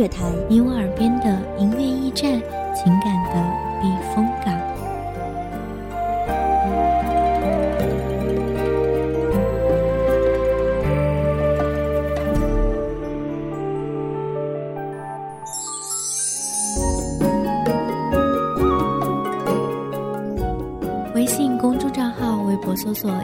乐台，你我耳边的音乐驿站，情感的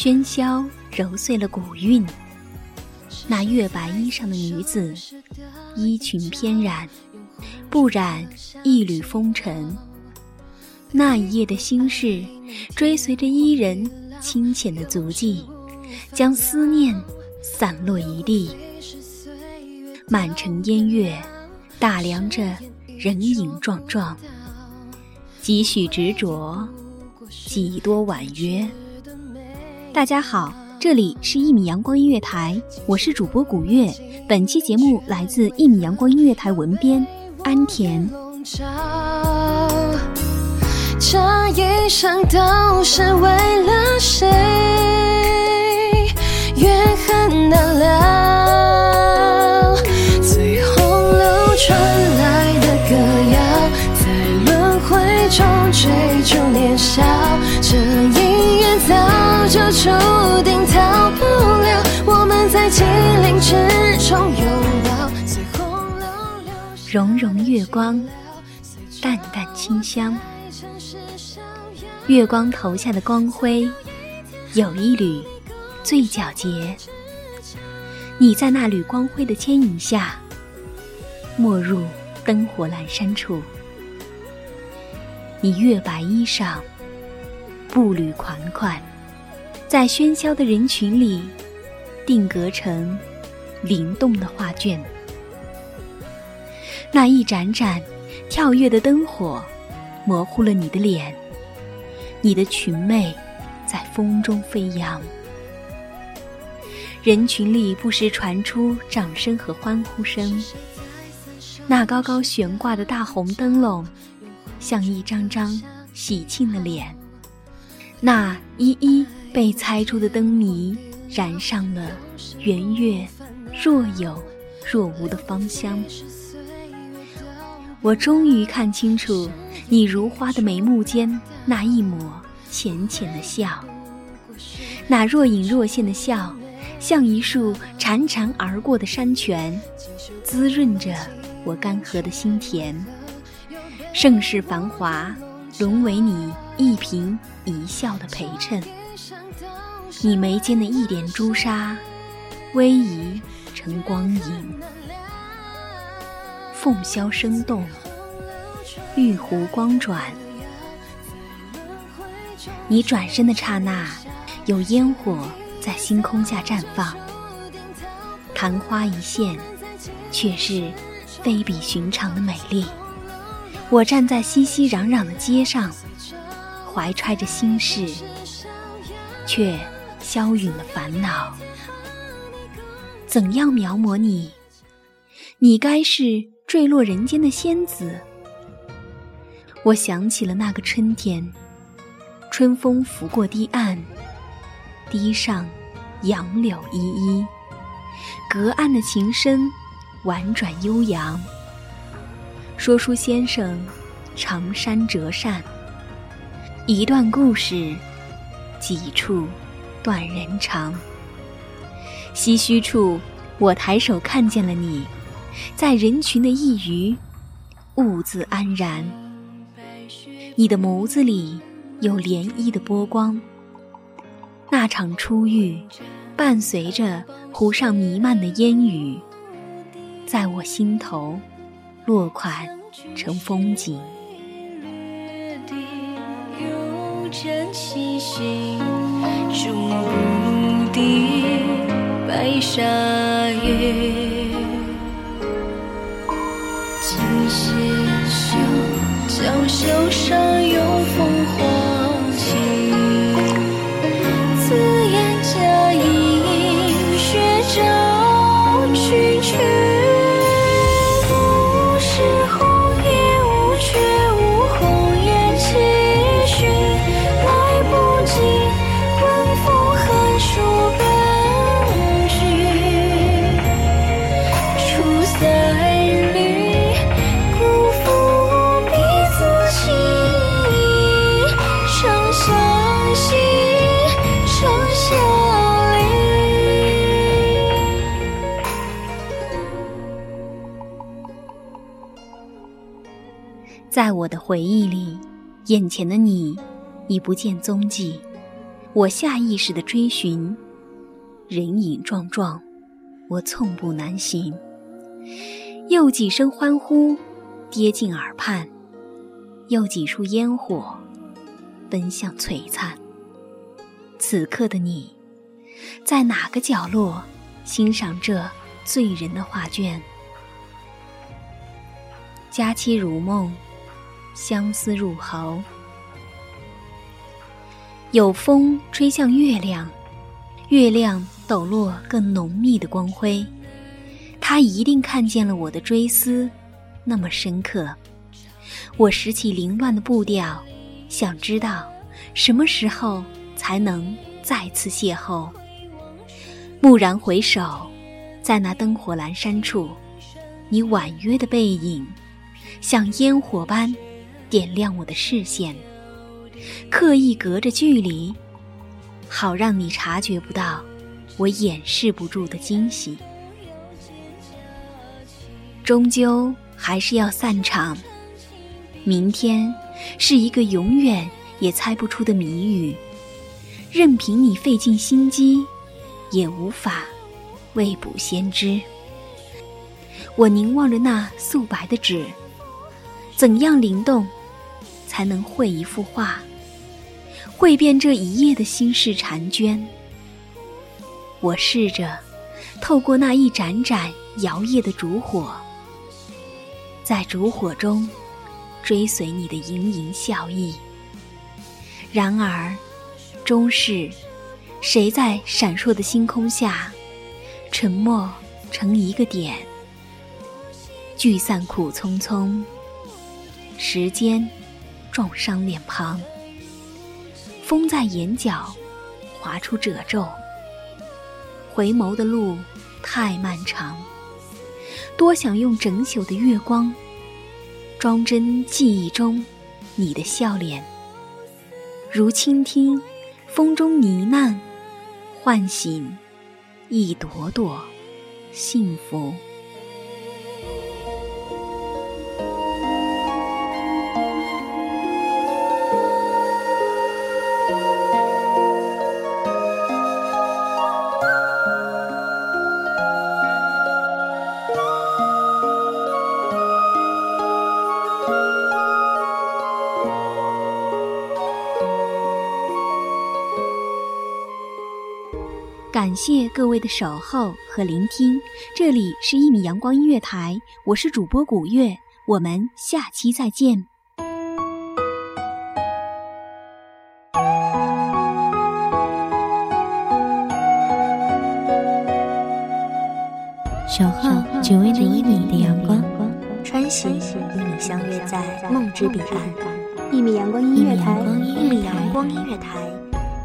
喧嚣揉碎了古韵，那月白衣裳的女子，衣裙翩然，不染一缕风尘。那一夜的心事，追随着伊人清浅的足迹，将思念散落一地。满城烟月，打量着人影幢幢，几许执着，几多婉约。大家好，这里是一米阳光音乐台，我是主播古月。本期节目来自一米阳光音乐台文编安田。这一生都是为了谁？怨恨难了，注定逃不了。我们在金陵之中拥抱，随洪流流融融月光，淡淡清香。月光投下的光辉，有一缕最皎洁。你在那缕光辉的牵引下，没入灯火阑珊处。你月白衣裳，步履款款，在喧嚣的人群里，定格成灵动的画卷。那一盏盏跳跃的灯火，模糊了你的脸。你的裙袂在风中飞扬，人群里不时传出掌声和欢呼声。那高高悬挂的大红灯笼，像一张张喜庆的脸。那一一被猜出的灯谜，燃上了圆月若有若无的芳香。我终于看清楚你如花的眉目间那一抹浅浅的笑，那若隐若现的笑，像一束潺潺而过的山泉，滋润着我干涸的心田。盛世繁华，沦为你一颦一笑的陪衬。你眉间的一点朱砂，逶迤成光影。凤箫声动，玉壶光转。你转身的刹那，有烟火在星空下绽放。昙花一现，却是非比寻常的美丽。我站在熙熙攘攘的街上，怀揣着心事，却消陨了烦恼。怎样描摹你？你该是。坠落人间的仙子，我想起了那个春天，春风拂过堤岸，堤上杨柳依依，隔岸的琴声婉转悠扬。说书先生，长衫折扇。一段故事，几处断人肠。唏嘘处，我抬手看见了你，在人群的一隅，兀自安然。你的眸子里有涟漪的波光。那场初遇，伴随着湖上弥漫的烟雨，在我心头落款成风景。真气息，终不敌白沙月。在我的回忆里，眼前的你已不见踪迹。我下意识的追寻，人影幢幢，我寸步难行。又几声欢呼，跌进耳畔；又几束烟火，奔向璀璨。此刻的你，在哪个角落欣赏这醉人的画卷？佳期如梦。相思入喉，有风吹向月亮，月亮抖落更浓密的光辉。他一定看见了我的追思，那么深刻。我拾起凌乱的步调，想知道什么时候才能再次邂逅。蓦然回首，在那灯火阑珊处，你婉约的背影，像烟火般。点亮我的视线，刻意隔着距离，好让你察觉不到我掩饰不住的惊喜。终究还是要散场，明天是一个永远也猜不出的谜语，任凭你费尽心机，也无法未卜先知。我凝望着那素白的纸，怎样灵动？才能绘一幅画，绘遍这一夜的心事婵娟。我试着透过那一盏盏摇曳的烛火，在烛火中追随你的盈盈笑意。然而，终是谁在闪烁的星空下，沉默成一个点，聚散苦匆匆，时间。撞伤脸庞，风在眼角划出褶皱。回眸的路太漫长，多想用整宿的月光，装帧记忆中你的笑脸，如倾听风中呢喃，唤醒一朵朵幸福。感谢各位的守候和聆听，这里是一米阳光音乐台，我是主播古月，我们下期再见。守候只为那一米的阳光，穿行与你相约在梦之彼岸。一米阳光音乐台，一米阳光音乐台。